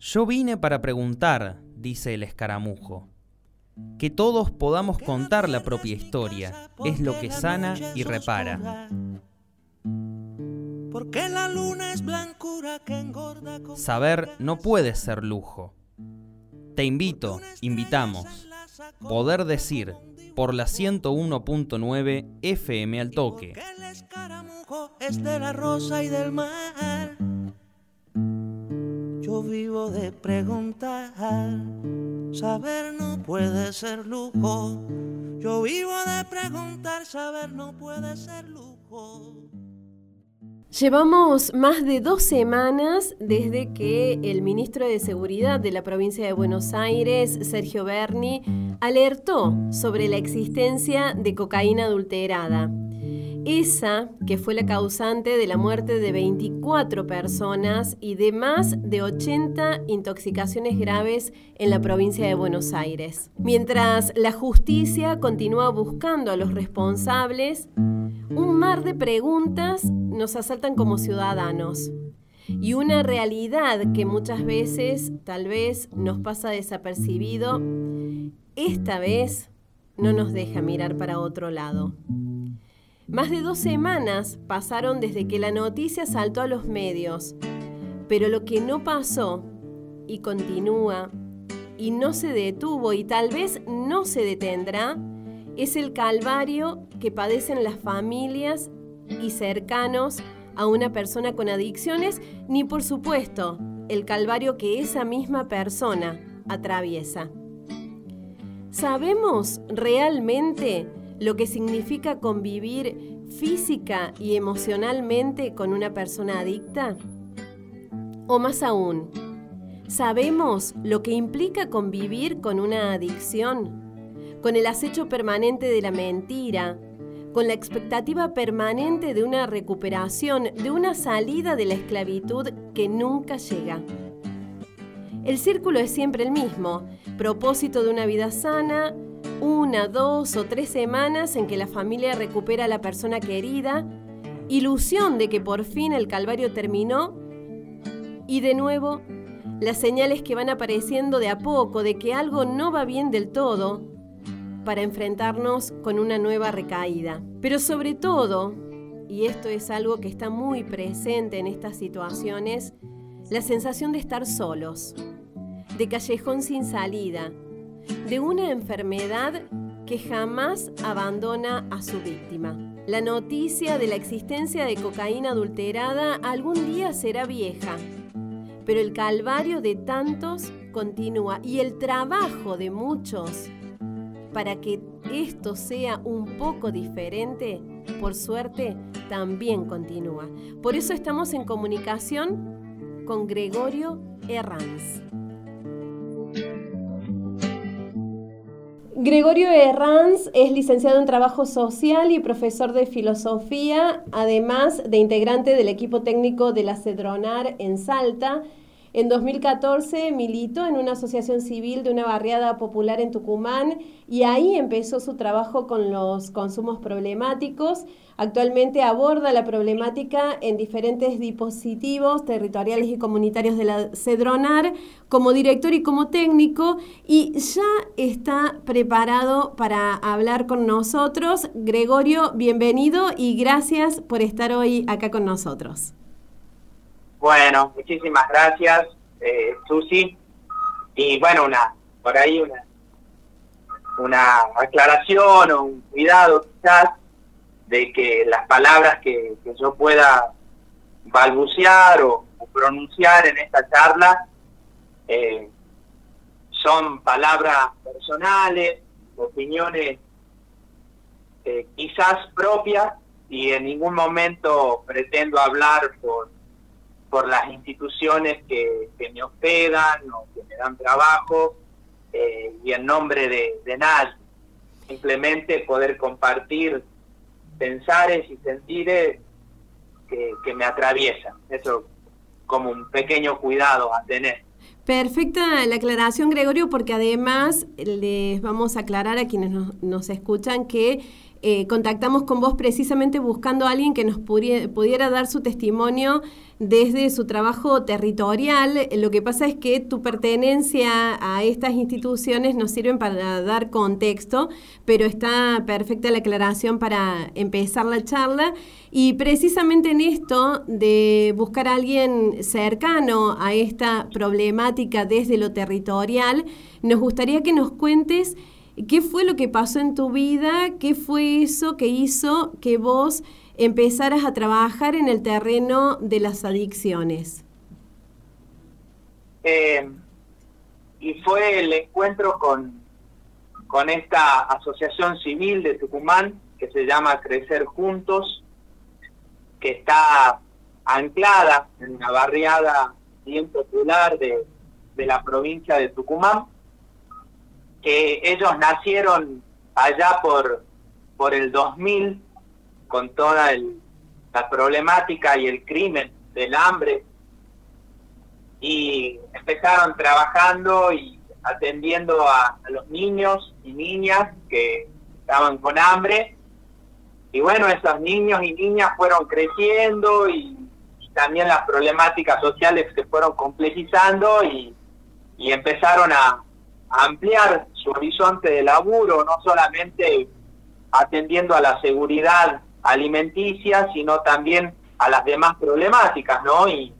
Yo vine para preguntar, dice el escaramujo. Que todos podamos contar la propia historia es lo que sana y repara. Porque la luna es blancura que engorda Saber no puede ser lujo. Te invito, invitamos, poder decir por la 101.9 FM al toque. el escaramujo es de la rosa y del mar. Yo vivo de preguntar, saber no puede ser lujo. Yo vivo de preguntar, saber no puede ser lujo. Llevamos más de dos semanas desde que el ministro de Seguridad de la provincia de Buenos Aires, Sergio Berni, alertó sobre la existencia de cocaína adulterada. Esa que fue la causante de la muerte de 24 personas y de más de 80 intoxicaciones graves en la provincia de Buenos Aires. Mientras la justicia continúa buscando a los responsables, un mar de preguntas nos asaltan como ciudadanos y una realidad que muchas veces tal vez nos pasa desapercibido, esta vez no nos deja mirar para otro lado. Más de dos semanas pasaron desde que la noticia saltó a los medios, pero lo que no pasó y continúa y no se detuvo y tal vez no se detendrá es el calvario que padecen las familias y cercanos a una persona con adicciones, ni por supuesto el calvario que esa misma persona atraviesa. ¿Sabemos realmente lo que significa convivir física y emocionalmente con una persona adicta? O más aún, ¿sabemos lo que implica convivir con una adicción? con el acecho permanente de la mentira, con la expectativa permanente de una recuperación, de una salida de la esclavitud que nunca llega. El círculo es siempre el mismo, propósito de una vida sana, una, dos o tres semanas en que la familia recupera a la persona querida, ilusión de que por fin el calvario terminó y de nuevo las señales que van apareciendo de a poco de que algo no va bien del todo, para enfrentarnos con una nueva recaída. Pero sobre todo, y esto es algo que está muy presente en estas situaciones, la sensación de estar solos, de callejón sin salida, de una enfermedad que jamás abandona a su víctima. La noticia de la existencia de cocaína adulterada algún día será vieja, pero el calvario de tantos continúa y el trabajo de muchos para que esto sea un poco diferente, por suerte, también continúa. Por eso estamos en comunicación con Gregorio Herranz. Gregorio Herranz es licenciado en Trabajo Social y profesor de Filosofía, además de integrante del equipo técnico de la Cedronar en Salta en 2014 militó en una asociación civil de una barriada popular en Tucumán y ahí empezó su trabajo con los consumos problemáticos. Actualmente aborda la problemática en diferentes dispositivos territoriales y comunitarios de la Cedronar como director y como técnico y ya está preparado para hablar con nosotros. Gregorio, bienvenido y gracias por estar hoy acá con nosotros. Bueno, muchísimas gracias, eh, Susi. Y bueno, una por ahí una, una aclaración o un cuidado quizás de que las palabras que, yo pueda balbucear o, pronunciar en esta charla eh, son palabras personales, opiniones eh, quizás propias y en ningún momento pretendo hablar por por las instituciones que, me hospedan o que me dan trabajo eh, y en nombre de, de nadie. Simplemente poder compartir pensares y sentires que, que me atraviesan. Eso como un pequeño cuidado a tener. Perfecta la aclaración, Gregorio, porque además les vamos a aclarar a quienes nos, nos escuchan que eh, contactamos con vos precisamente buscando a alguien que nos pudiera, dar su testimonio desde su trabajo territorial. Lo que pasa es que tu pertenencia a estas instituciones nos sirven para dar contexto, pero está perfecta la aclaración para empezar la charla. Y precisamente en esto de buscar a alguien cercano a esta problemática desde lo territorial, nos gustaría que nos cuentes ¿Qué fue lo que pasó en tu vida? ¿Qué fue eso que hizo que vos empezaras a trabajar en el terreno de las adicciones? Eh, y fue el encuentro con, con esta asociación civil de Tucumán que se llama Crecer Juntos, que está anclada en una barriada bien popular de, de la provincia de Tucumán que ellos nacieron allá por, por el 2000 con toda la problemática y el crimen del hambre. Y empezaron trabajando y atendiendo a, los niños y niñas que estaban con hambre. Y bueno, esos niños y niñas fueron creciendo y, también las problemáticas sociales se fueron complejizando y empezaron a, ampliar su horizonte de laburo, no solamente atendiendo a la seguridad alimenticia, sino también a las demás problemáticas, ¿no? Y,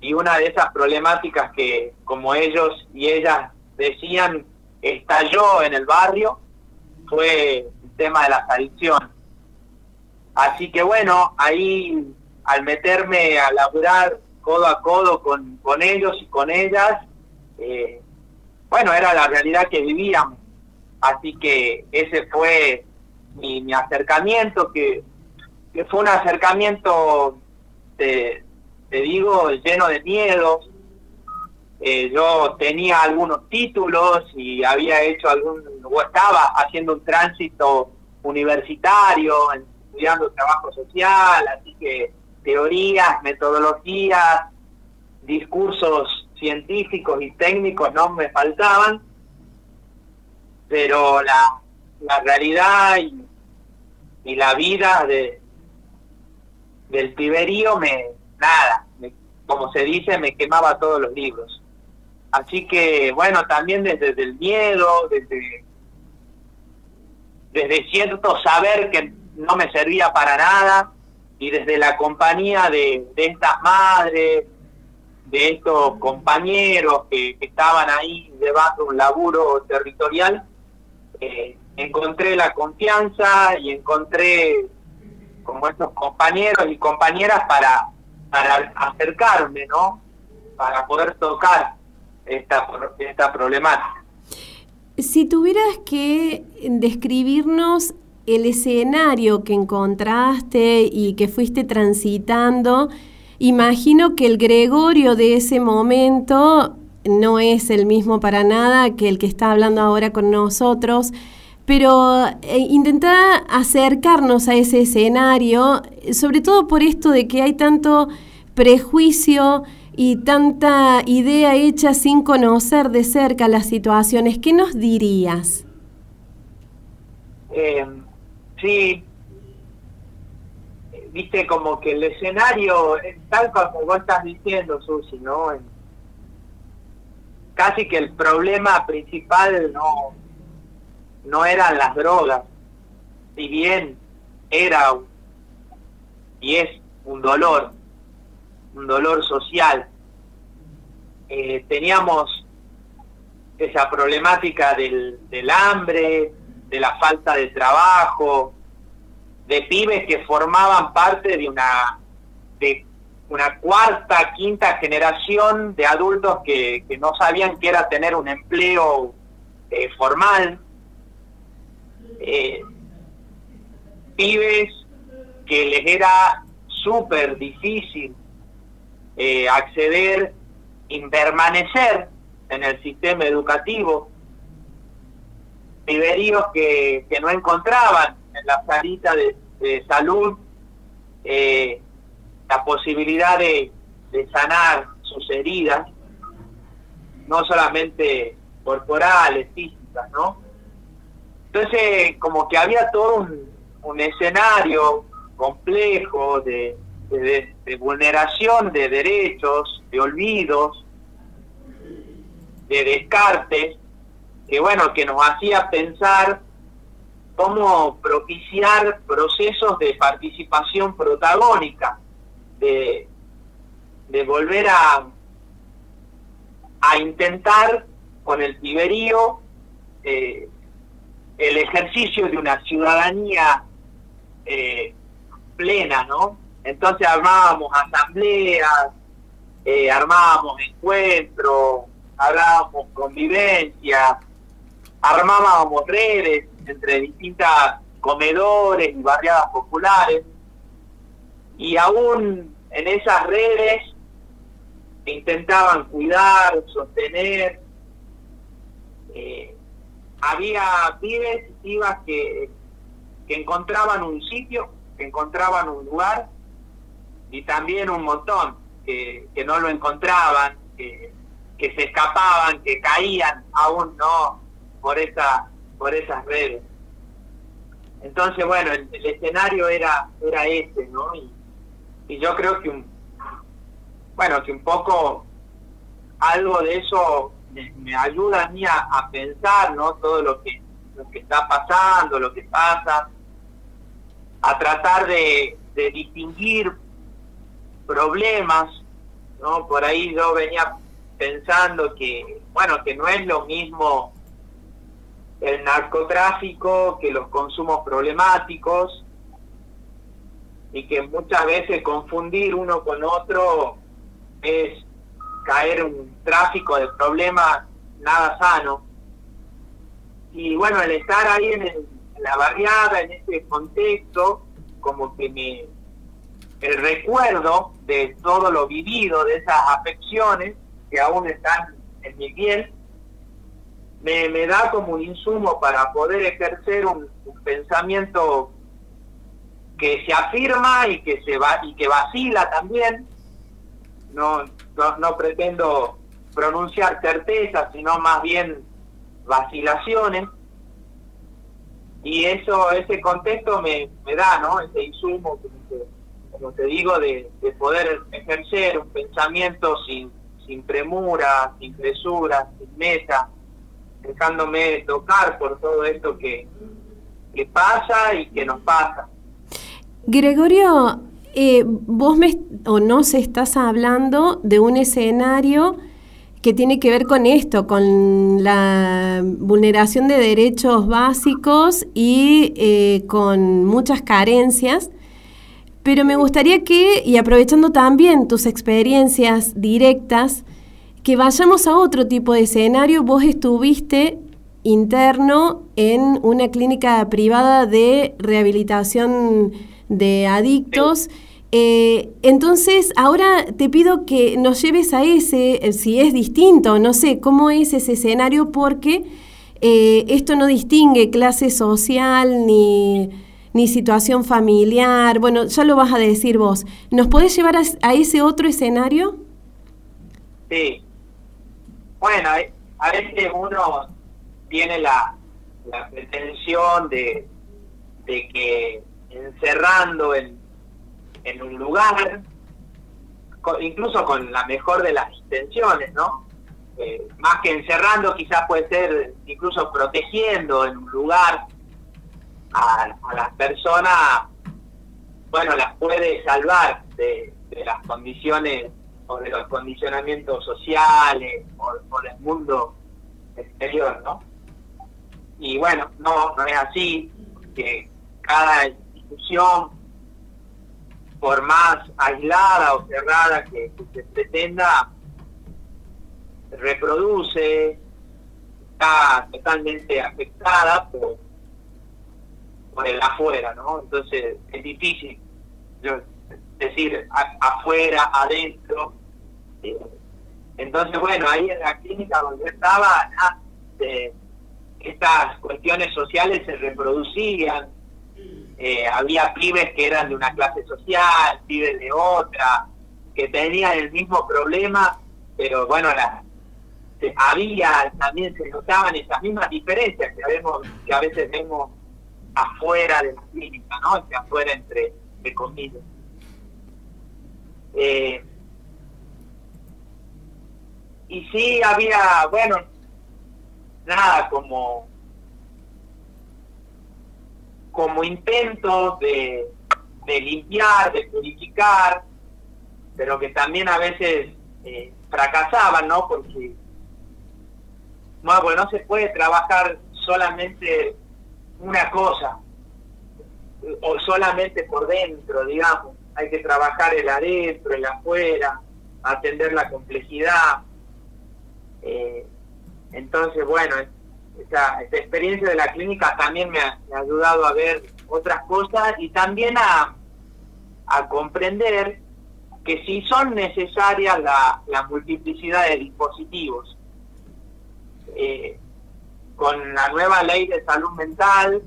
y una de esas problemáticas que, como ellos y ellas decían, estalló en el barrio, fue el tema de las adicciones. Así que bueno, ahí al meterme a laburar codo a codo con, con ellos y con ellas, eh, bueno, era la realidad que vivíamos. Así que ese fue mi, acercamiento, que, fue un acercamiento, te, digo, lleno de miedos. Eh, yo tenía algunos títulos y había hecho algún, o estaba haciendo un tránsito universitario, estudiando trabajo social, así que teorías, metodologías, discursos científicos y técnicos no me faltaban, pero la, la realidad y, la vida de del piberío me, nada, como se dice, me quemaba todos los libros. Así que, bueno, también desde, el miedo, desde, desde cierto saber que no me servía para nada, y desde la compañía de, de estas madres, de estos compañeros que, estaban ahí de un laburo territorial, eh, encontré la confianza y encontré como estos compañeros y compañeras para, para acercarme, ¿no? Para poder tocar esta, esta problemática. Si tuvieras que describirnos el escenario que encontraste y que fuiste transitando, Imagino que el Gregorio de ese momento no es el mismo para nada que el que está hablando ahora con nosotros, pero eh, acercarnos a ese escenario, sobre todo por esto de que hay tanto prejuicio y tanta idea hecha sin conocer de cerca las situaciones. ¿Qué nos dirías? Eh, sí, viste como que el escenario, tal como vos estás diciendo, Susi, ¿no? Casi que el problema principal no, no eran las drogas, si bien era y es un dolor, un dolor social. Eh, teníamos esa problemática del, del hambre, de la falta de trabajo, de pibes que formaban parte de una de una cuarta, quinta generación de adultos que, no sabían qué era tener un empleo eh, formal, eh, pibes que les era súper difícil eh, acceder y permanecer en el sistema educativo, piberíos que, que no encontraban en la salita de, salud eh, la posibilidad de, sanar sus heridas, no solamente corporales, físicas, ¿no? Entonces, como que había todo un, escenario complejo de, de, vulneración de derechos, de olvidos, de descartes, que bueno, que nos hacía pensar cómo propiciar procesos de participación protagónica, de, volver a, intentar con el Tiberío eh, el ejercicio de una ciudadanía eh, plena, ¿no? Entonces armábamos asambleas, eh, armábamos encuentros, hablábamos convivencia, armábamos redes entre distintas comedores y barriadas populares, y aún en esas redes intentaban cuidar, sostener, eh, había pibes y que, que encontraban un sitio, que encontraban un lugar y también un montón que, que no lo encontraban, que, que se escapaban, que caían aún no por esa por esas redes. Entonces, bueno, el, escenario era era ese, ¿no? Y, yo creo que un bueno, que un poco algo de eso me, ayuda a mí a, pensar, ¿no? Todo lo que, lo que está pasando, lo que pasa, a tratar de, distinguir problemas, ¿no? Por ahí yo venía pensando que, bueno, que no es lo mismo el narcotráfico que los consumos problemáticos y que muchas veces confundir uno con otro es caer un tráfico de problemas nada sano. Y bueno, el estar ahí en, la barriada, en ese contexto, como que me, el recuerdo de todo lo vivido, de esas afecciones que aún están en mi piel, me, me da como un insumo para poder ejercer un, pensamiento que se afirma y que se va y que vacila también no no, pretendo pronunciar certezas, sino más bien vacilaciones. Y eso, ese contexto me, me da, ¿no? Ese insumo, como te, digo, de, poder ejercer un pensamiento sin, sin premura, sin presura, sin meta, dejándome tocar por todo esto que, que pasa y que nos pasa. Gregorio, eh, vos me, o nos estás hablando de un escenario que tiene que ver con esto, con la vulneración de derechos básicos y eh, con muchas carencias. Pero me gustaría que, y aprovechando también tus experiencias directas, que vayamos a otro tipo de escenario. Vos estuviste interno en una clínica privada de rehabilitación de adictos. Eh, entonces, ahora te pido que nos lleves a ese, eh, si es distinto, no sé cómo es ese escenario, porque eh, esto no distingue clase social ni, ni, situación familiar. Bueno, ya lo vas a decir vos. ¿Nos podés llevar a, ese otro escenario? Sí. Bueno, a veces uno tiene la, pretensión de, de que encerrando en, en un lugar, incluso con la mejor de las intenciones, ¿no? Eh, más que encerrando, quizás puede ser incluso protegiendo en un lugar a, las personas, bueno, las puede salvar de, las condiciones o los condicionamientos sociales o, o, del mundo exterior, ¿no? Y bueno, no, no es así, que cada institución, por más aislada o cerrada que, se pretenda, reproduce, está totalmente afectada por, por el afuera, ¿no? Entonces es difícil yo, decir afuera, adentro. Entonces, bueno, ahí en la clínica donde estaba, estas cuestiones sociales se reproducían, eh, había pibes que eran de una clase social, pibes de otra, que tenían el mismo problema, pero bueno, la, había, también se notaban esas mismas diferencias que, vemos, que a veces vemos afuera de la clínica, ¿no? Este afuera entre, entre comillas. Eh, y sí había, bueno, nada, como como intentos de, de limpiar, de purificar, pero que también a veces eh, fracasaban, ¿no? Porque no, pues no se puede trabajar solamente una cosa o solamente por dentro, digamos. Hay que trabajar el adentro, el afuera, atender la complejidad. Eh, entonces, bueno, esta, experiencia de la clínica también me ha, ayudado a ver otras cosas y también a, a comprender que si son necesarias la, la multiplicidad de dispositivos. Eh, con la nueva ley de salud mental,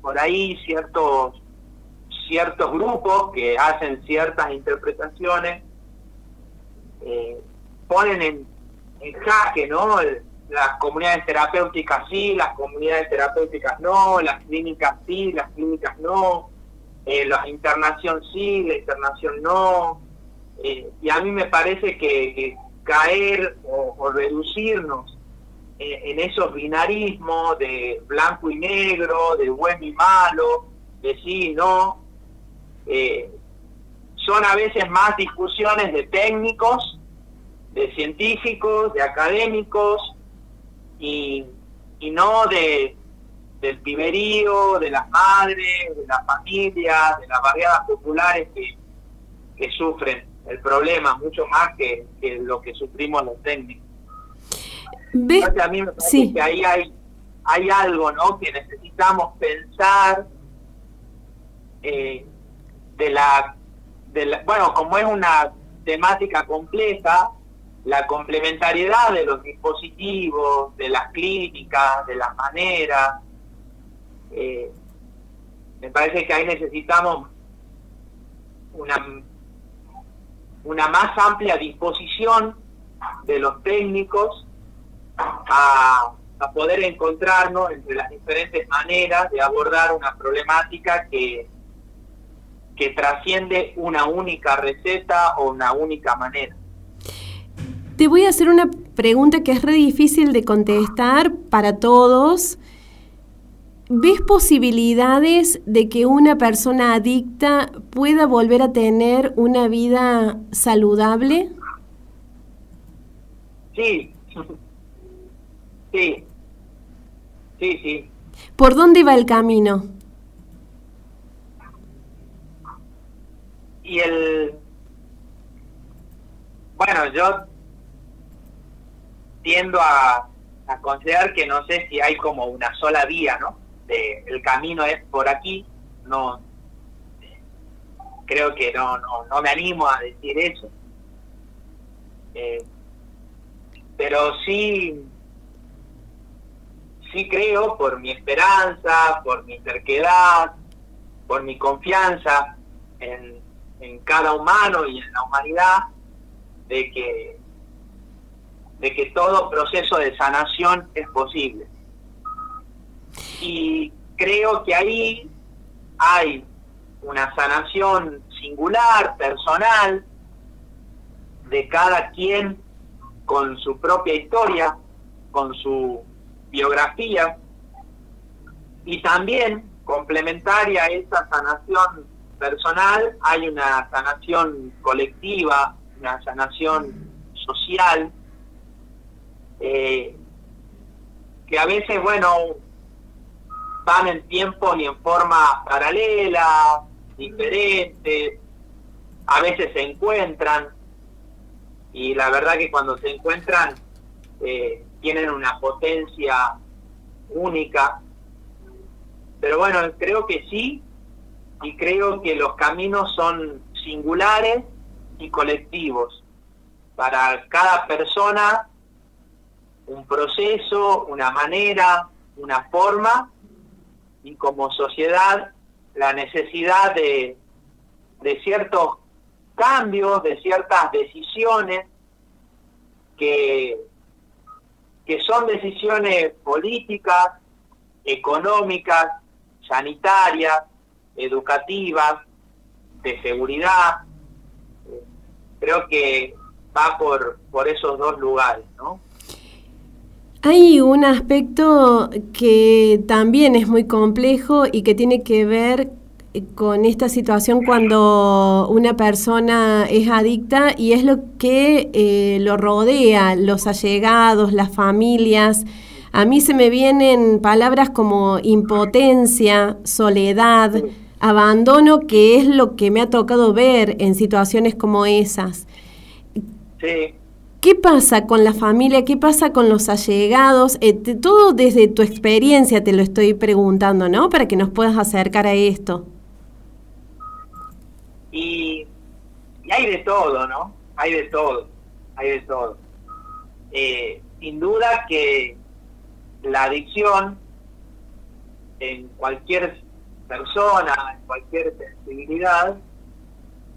por ahí ciertos ciertos grupos que hacen ciertas interpretaciones eh, ponen en, en jaque no las comunidades terapéuticas sí, las comunidades terapéuticas no, las clínicas sí, las clínicas no, eh, la internación sí, la internación no. Eh, y a mí me parece que, caer o, reducirnos en esos binarismos de blanco y negro, de bueno y malo, de sí y no, eh, son a veces más discusiones de técnicos, de científicos, de académicos, y, no de del piberío, de las madres, de las familias, de las barriadas populares que, que sufren el problema mucho más que, lo que sufrimos los técnicos. a mí me parece que ahí hay, hay algo ¿no? que necesitamos pensar eh, de, la. Bueno, como es una temática compleja, la complementariedad de los dispositivos, de las clínicas, de las maneras. Eh, me parece que ahí necesitamos una, una más amplia disposición de los técnicos a, a poder encontrarnos entre las diferentes maneras de abordar una problemática que, que trasciende una única receta o una única manera. Te voy a hacer una pregunta que es re difícil de contestar para todos. ¿Ves posibilidades de que una persona adicta pueda volver a tener una vida saludable? Sí, sí, sí, sí. ¿Por dónde va el camino? Y el... Bueno, yo tiendo a, considerar que no sé si hay como una sola vía, ¿no? De, el camino es por aquí, no creo que no, no, no me animo a decir eso. Eh, pero sí, sí creo por mi esperanza, por mi terquedad, por mi confianza en, en cada humano y en la humanidad, de que de que todo proceso de sanación es posible. Y creo que ahí hay una sanación singular, personal, de cada quien con su propia historia, con su biografía, y también complementaria a esa sanación personal hay una sanación colectiva, una sanación social, eh, que a veces, bueno, van en tiempo y en forma paralela, diferentes, a veces se encuentran, y la verdad que cuando se encuentran eh, tienen una potencia única. Pero bueno, creo que sí, y creo que los caminos son singulares y colectivos. Para cada persona un proceso, una manera, una forma y como sociedad la necesidad de, de ciertos cambios, de ciertas decisiones que, que son decisiones políticas, económicas, sanitarias, educativas, de seguridad. Creo que va por, por esos dos lugares, ¿no? Hay un aspecto que también es muy complejo y que tiene que ver con esta situación cuando una persona es adicta y es lo que eh, lo rodea, los allegados, las familias. A mí se me vienen palabras como impotencia, soledad, abandono, que es lo que me ha tocado ver en situaciones como esas. Sí. ¿Qué pasa con la familia? ¿Qué pasa con los allegados? Eh, todo desde tu experiencia te lo estoy preguntando, ¿no? Para que nos puedas acercar a esto. Y, hay de todo, ¿no? Hay de todo, hay de todo. Eh, sin duda que la adicción en cualquier persona, en cualquier sensibilidad,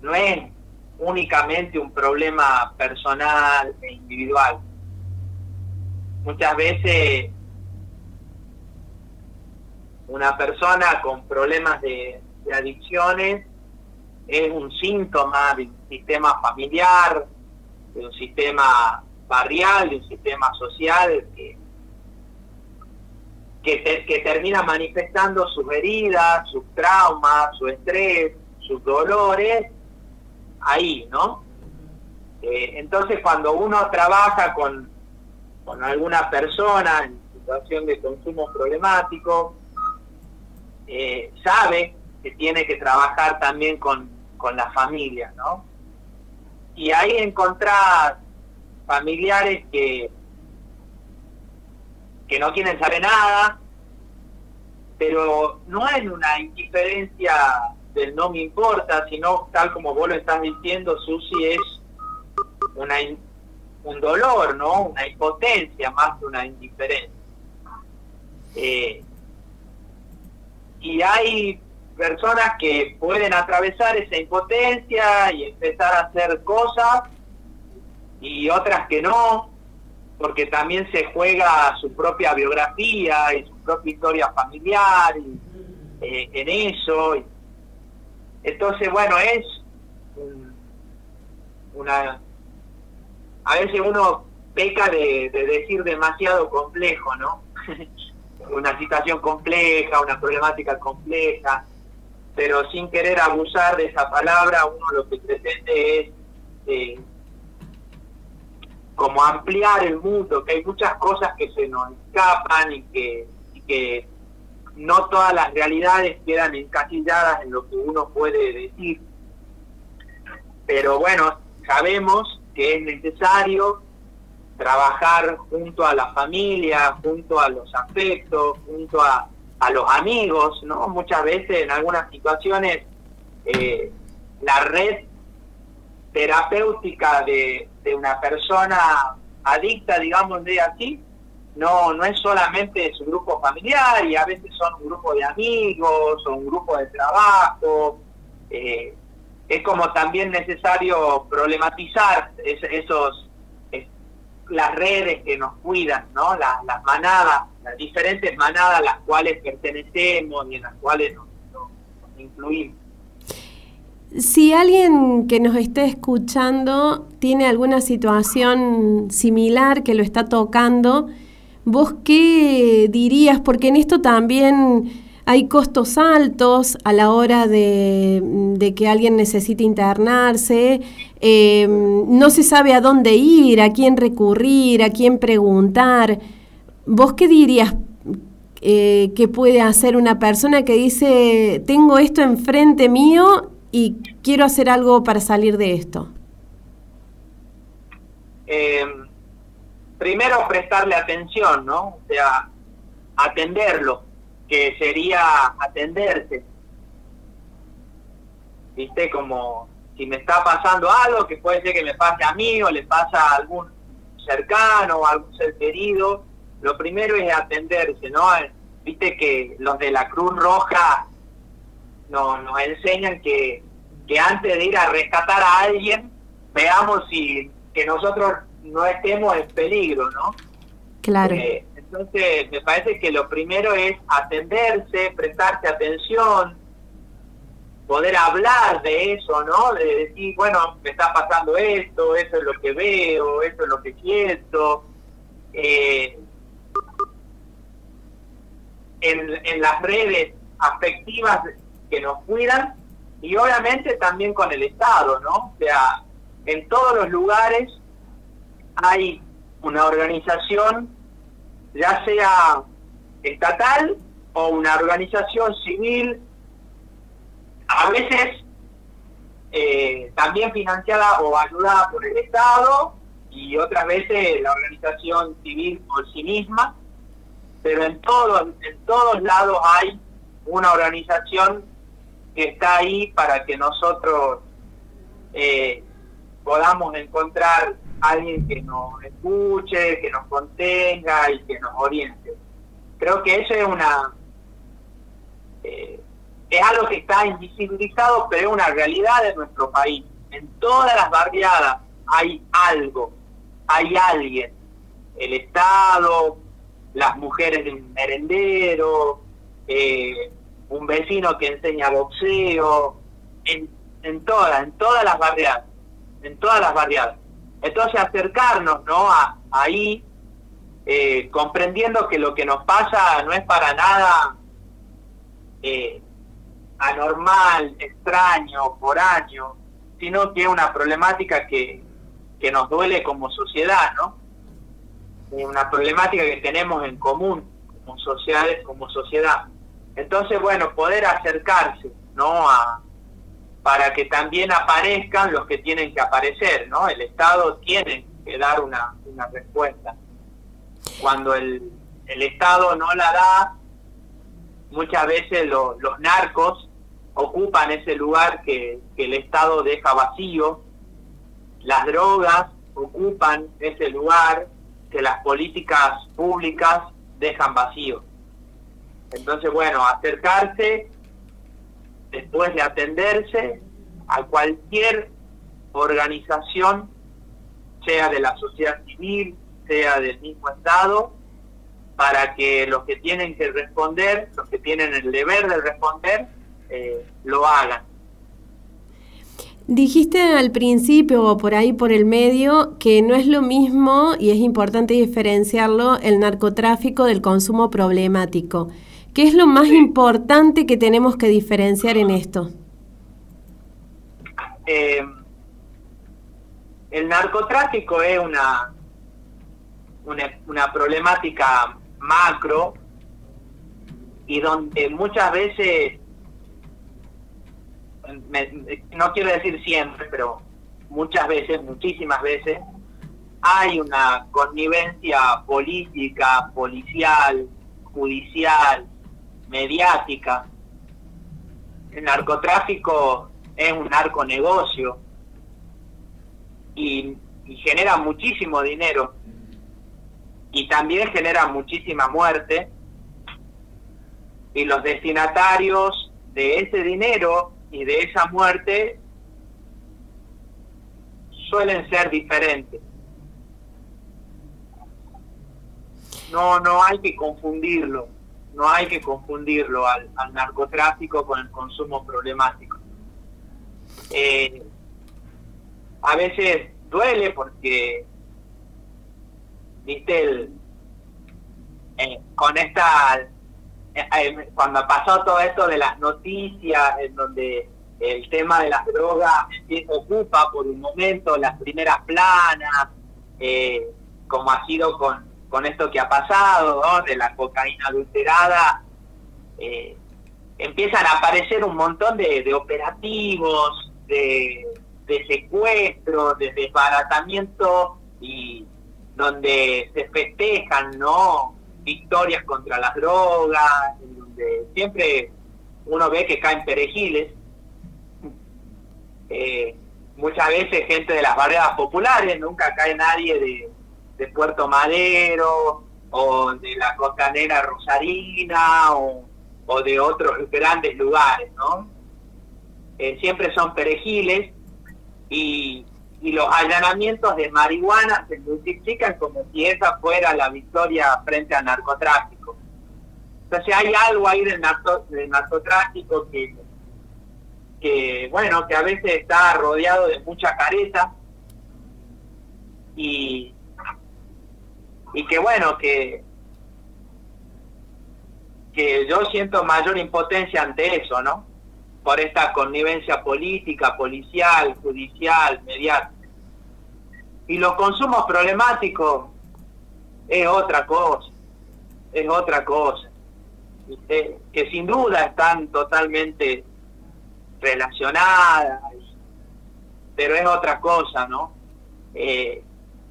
no es únicamente un problema personal e individual. Muchas veces una persona con problemas de, adicciones es un síntoma de un sistema familiar, de un sistema barrial, de un sistema social que, que, que termina manifestando sus heridas, sus traumas, su estrés, sus dolores ahí, ¿no? Eh, entonces cuando uno trabaja con, con alguna persona en situación de consumo problemático, eh, sabe que tiene que trabajar también con, con la familia, ¿no? Y ahí encontrar familiares que, que no quieren saber nada, pero no en una indiferencia del no me importa, sino tal como vos lo estás diciendo, Susi, es una, un dolor, ¿no? Una impotencia más que una indiferencia. Eh, y hay personas que pueden atravesar esa impotencia y empezar a hacer cosas y otras que no, porque también se juega su propia biografía y su propia historia familiar eh, en eso. Entonces, bueno, es una... A veces uno peca de, decir demasiado complejo, ¿no? una situación compleja, una problemática compleja, pero sin querer abusar de esa palabra, uno lo que pretende es eh, como ampliar el mundo, que hay muchas cosas que se nos escapan y que, y que no todas las realidades quedan encasilladas en lo que uno puede decir. Pero bueno, sabemos que es necesario trabajar junto a la familia, junto a los afectos, junto a, los amigos, ¿no? Muchas veces en algunas situaciones eh, la red terapéutica de, una persona adicta, digamos de así, no, no es solamente su grupo familiar y a veces son un grupo de amigos o un grupo de trabajo. Eh, es como también necesario problematizar esos las redes que nos cuidan, ¿no? Las, manadas, las diferentes manadas a las cuales pertenecemos y en las cuales nos incluimos. Si alguien que nos esté escuchando tiene alguna situación similar que lo está tocando, ¿Vos qué dirías? Porque en esto también hay costos altos a la hora de, que alguien necesite internarse, em, no se sabe a dónde ir, a quién recurrir, a quién preguntar. ¿Vos qué dirías eh, que puede hacer una persona que dice, tengo esto enfrente mío y quiero hacer algo para salir de esto? Eh primero prestarle atención, ¿no? O sea, atenderlo, que sería atenderse. ¿Viste? Como si me está pasando algo, que puede ser que me pase a mí o le pasa a algún cercano o algún ser querido, lo primero es atenderse, ¿no? Viste que los de la Cruz Roja nos, nos enseñan que, que antes de ir a rescatar a alguien, veamos si que nosotros no estemos en peligro, ¿no? Claro. Eh, Entonces, me parece que lo primero es atenderse, prestarse atención, poder hablar de eso, ¿no? De decir, bueno, me está pasando esto, eso es lo que veo, eso es lo que siento. Eh, en, en las redes afectivas que nos cuidan y obviamente también con el Estado, ¿no? O sea, en todos los lugares hay una organización, ya sea estatal o una organización civil, a veces eh, también financiada o ayudada por el Estado y otras veces la organización civil por sí misma, pero en, todo, en todos lados hay una organización está ahí para que nosotros eh, podamos encontrar alguien que nos escuche, que nos contenga y que nos oriente. Creo que eso es una eh, es algo que está invisibilizado, pero es una realidad de nuestro país. En todas las barriadas hay algo, hay alguien, el Estado, las mujeres de un merendero, eh, un vecino que enseña boxeo, en, en todas, en todas las barriadas, en todas las barriadas. Entonces acercarnos, ¿no? A, ahí, eh, comprendiendo que lo que nos pasa no es para nada eh, anormal, extraño, por año, sino que es una problemática que, que nos duele como sociedad, ¿no? Una problemática que tenemos en común como sociedades, como sociedad. Entonces, bueno, poder acercarse, ¿no? Para que también aparezcan los que tienen que aparecer, ¿no? El Estado tiene que dar una, respuesta. Cuando el, el Estado no la da, muchas veces los narcos ocupan ese lugar que el Estado deja vacío, las drogas ocupan ese lugar que las políticas públicas dejan vacío. Entonces, bueno, acercarse después de atenderse a cualquier organización, sea de la sociedad civil, sea del mismo Estado, para que los que tienen que responder, los que tienen el deber de responder, eh, lo hagan. Dijiste al principio o por ahí por el medio que no es lo mismo y es importante diferenciarlo el narcotráfico del consumo problemático. ¿Qué es lo más importante que tenemos que diferenciar en esto? Eh, el narcotráfico es una, una, problemática macro y donde muchas veces, no quiero decir siempre, pero muchas veces, muchísimas veces, hay una connivencia política, policial, judicial, mediática. El narcotráfico es un narconegocio y, y genera muchísimo dinero y también genera muchísima muerte y los destinatarios de ese dinero y de esa muerte suelen ser diferentes. No, no hay que confundirlo no hay que confundirlo al, narcotráfico con el consumo problemático. Eh, a veces duele porque, viste, eh, con esta, eh, cuando pasó todo esto de las noticias, en donde el tema de las drogas ocupa por un momento las primeras planas, como ha sido con con esto que ha pasado, de la cocaína adulterada, eh, empiezan a aparecer un montón de, operativos, de, secuestros, de desbaratamiento y donde se festejan, ¿no? Victorias contra las drogas, donde siempre uno ve que caen perejiles. Eh, muchas veces gente de las barreras populares, nunca cae nadie de, de Puerto Madero o de la costanera rosarina o, de otros grandes lugares, ¿no? Eh, siempre son perejiles y, y los allanamientos de marihuana se multiplican como si esa fuera la victoria frente al narcotráfico. Entonces hay algo ahí del, narcotráfico que, que, bueno, que a veces está rodeado de mucha careta y, y que bueno, que, que yo siento mayor impotencia ante eso, ¿no? Por esta connivencia política, policial, judicial, mediática. Y los consumos problemáticos es otra cosa, es otra cosa, que sin duda están totalmente relacionadas, pero es otra cosa, ¿no? Eh,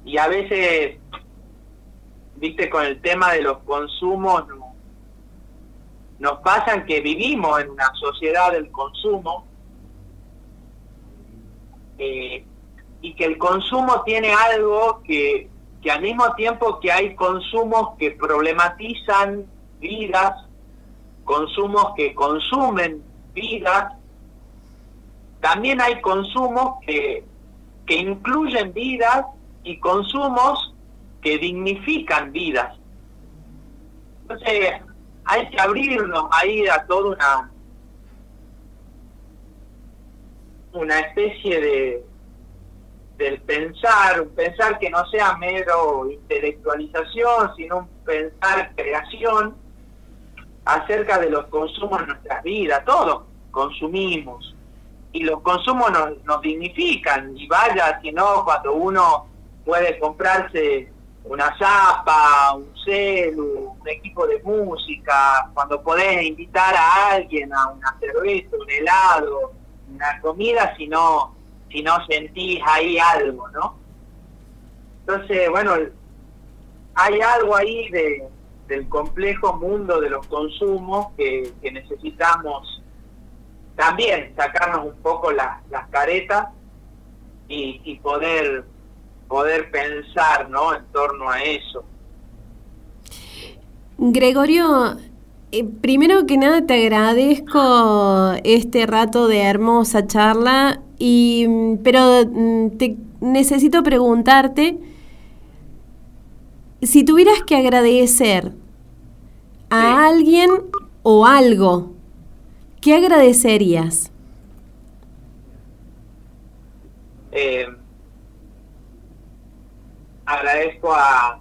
y a veces, viste, con el tema de los consumos, nos pasan que vivimos en una sociedad del consumo, eh, y que el consumo tiene algo que, que al mismo tiempo que hay consumos que problematizan vidas, consumos que consumen vidas, también hay consumos que, que incluyen vidas y consumos que dignifican vidas. Entonces, hay que abrirnos ahí a toda una, una especie de, del pensar, un pensar que no sea mero intelectualización, sino un pensar creación acerca de los consumos en nuestras vidas. Todos consumimos y los consumos nos, nos dignifican y vaya si no cuando uno puede comprarse una zapa, un celu, un equipo de música, cuando podés invitar a alguien a una cerveza, un helado, una comida, si no si no sentís ahí algo, ¿no? Entonces, bueno, hay algo ahí de, del complejo mundo de los consumos que, necesitamos también sacarnos un poco las caretas y, poder poder pensar ¿no? en torno a eso. Gregorio, eh, primero que nada te agradezco este rato de hermosa charla y, mm, pero mm, te necesito preguntarte si tuvieras que agradecer a alguien o algo, ¿qué agradecerías? Eh, agradezco a,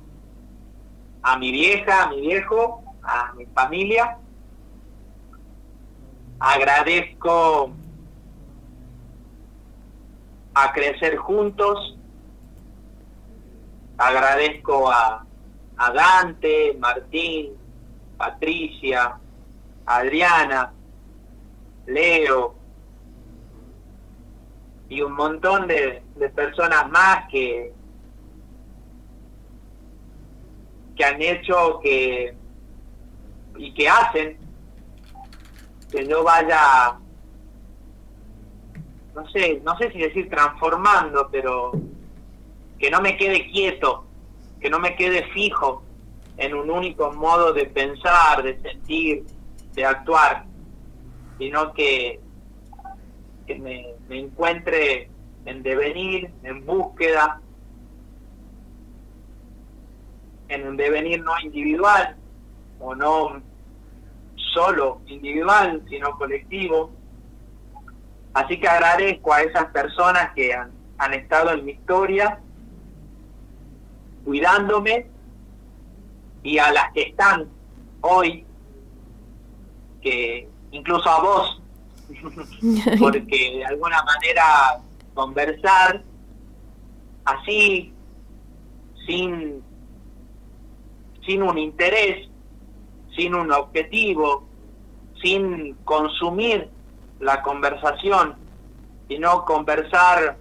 a mi vieja, a mi viejo, a mi familia. Agradezco a crecer juntos. Agradezco a, a Dante, Martín, Patricia, Adriana, Leo y un montón de, de personas más que, que han hecho que y que hacen que yo vaya no sé, no sé si decir transformando, pero que no me quede quieto, que no me quede fijo en un único modo de pensar, de sentir, de actuar, sino que, que me, me encuentre en devenir, en búsqueda, en un devenir no individual o no solo individual, sino colectivo, Así que agradezco a esas personas que han, estado en mi historia, cuidándome, y a las que están hoy, que incluso a vos, porque de alguna manera conversar así, sin, sin un interés, sin un objetivo, sin consumir la conversación, sino conversar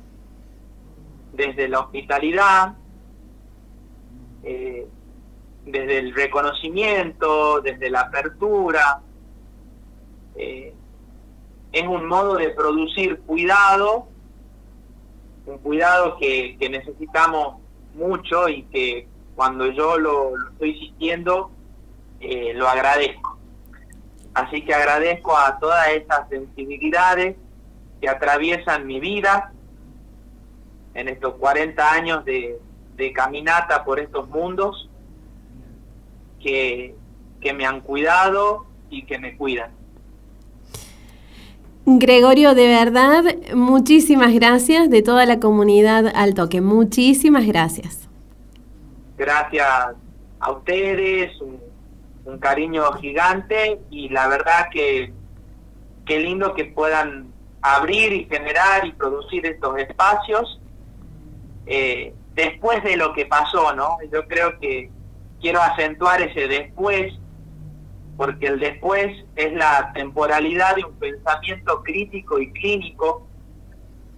desde la hospitalidad, eh, desde el reconocimiento, desde la apertura. Eh, es un modo de producir cuidado, un cuidado que, necesitamos mucho y que cuando yo lo, estoy sintiendo, eh, lo agradezco. Así que agradezco a todas estas sensibilidades que atraviesan mi vida en estos 40 años de, de caminata por estos mundos que, que me han cuidado y que me cuidan. Gregorio, de verdad, muchísimas gracias de toda la comunidad al toque. Muchísimas gracias. Gracias a ustedes, un, cariño gigante y la verdad que qué lindo que puedan abrir y generar y producir estos espacios eh, después de lo que pasó, ¿no? Yo creo que quiero acentuar ese después porque el después es la temporalidad de un pensamiento crítico y clínico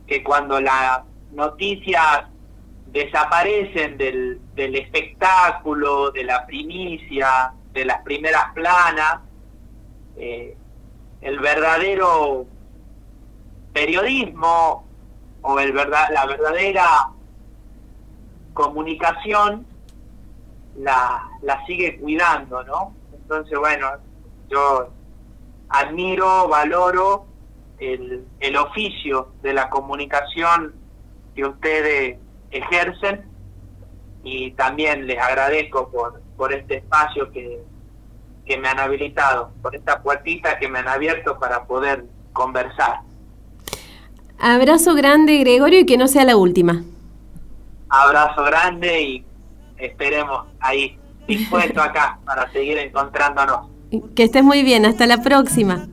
que cuando las noticias desaparecen del, del espectáculo, de la primicia, de las primeras planas, eh, el verdadero periodismo o el verdad, la verdadera comunicación la, la sigue cuidando, ¿no? Entonces, bueno, yo admiro, valoro el, el oficio de la comunicación que ustedes ejercen y también les agradezco por, por este espacio que, que me han habilitado, por esta puertita que me han abierto para poder conversar. Abrazo grande, Gregorio, y que no sea la última. Abrazo grande y esperemos ahí dispuesto acá para seguir encontrándonos. Que estés muy bien, hasta la próxima.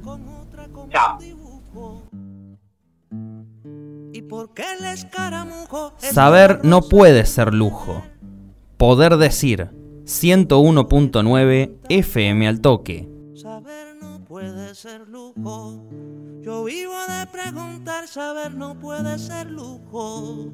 Chao. Saber no puede ser lujo. Poder decir 101.9 FM al toque. Saber no puede ser lujo. Yo vivo de preguntar, saber no puede ser lujo.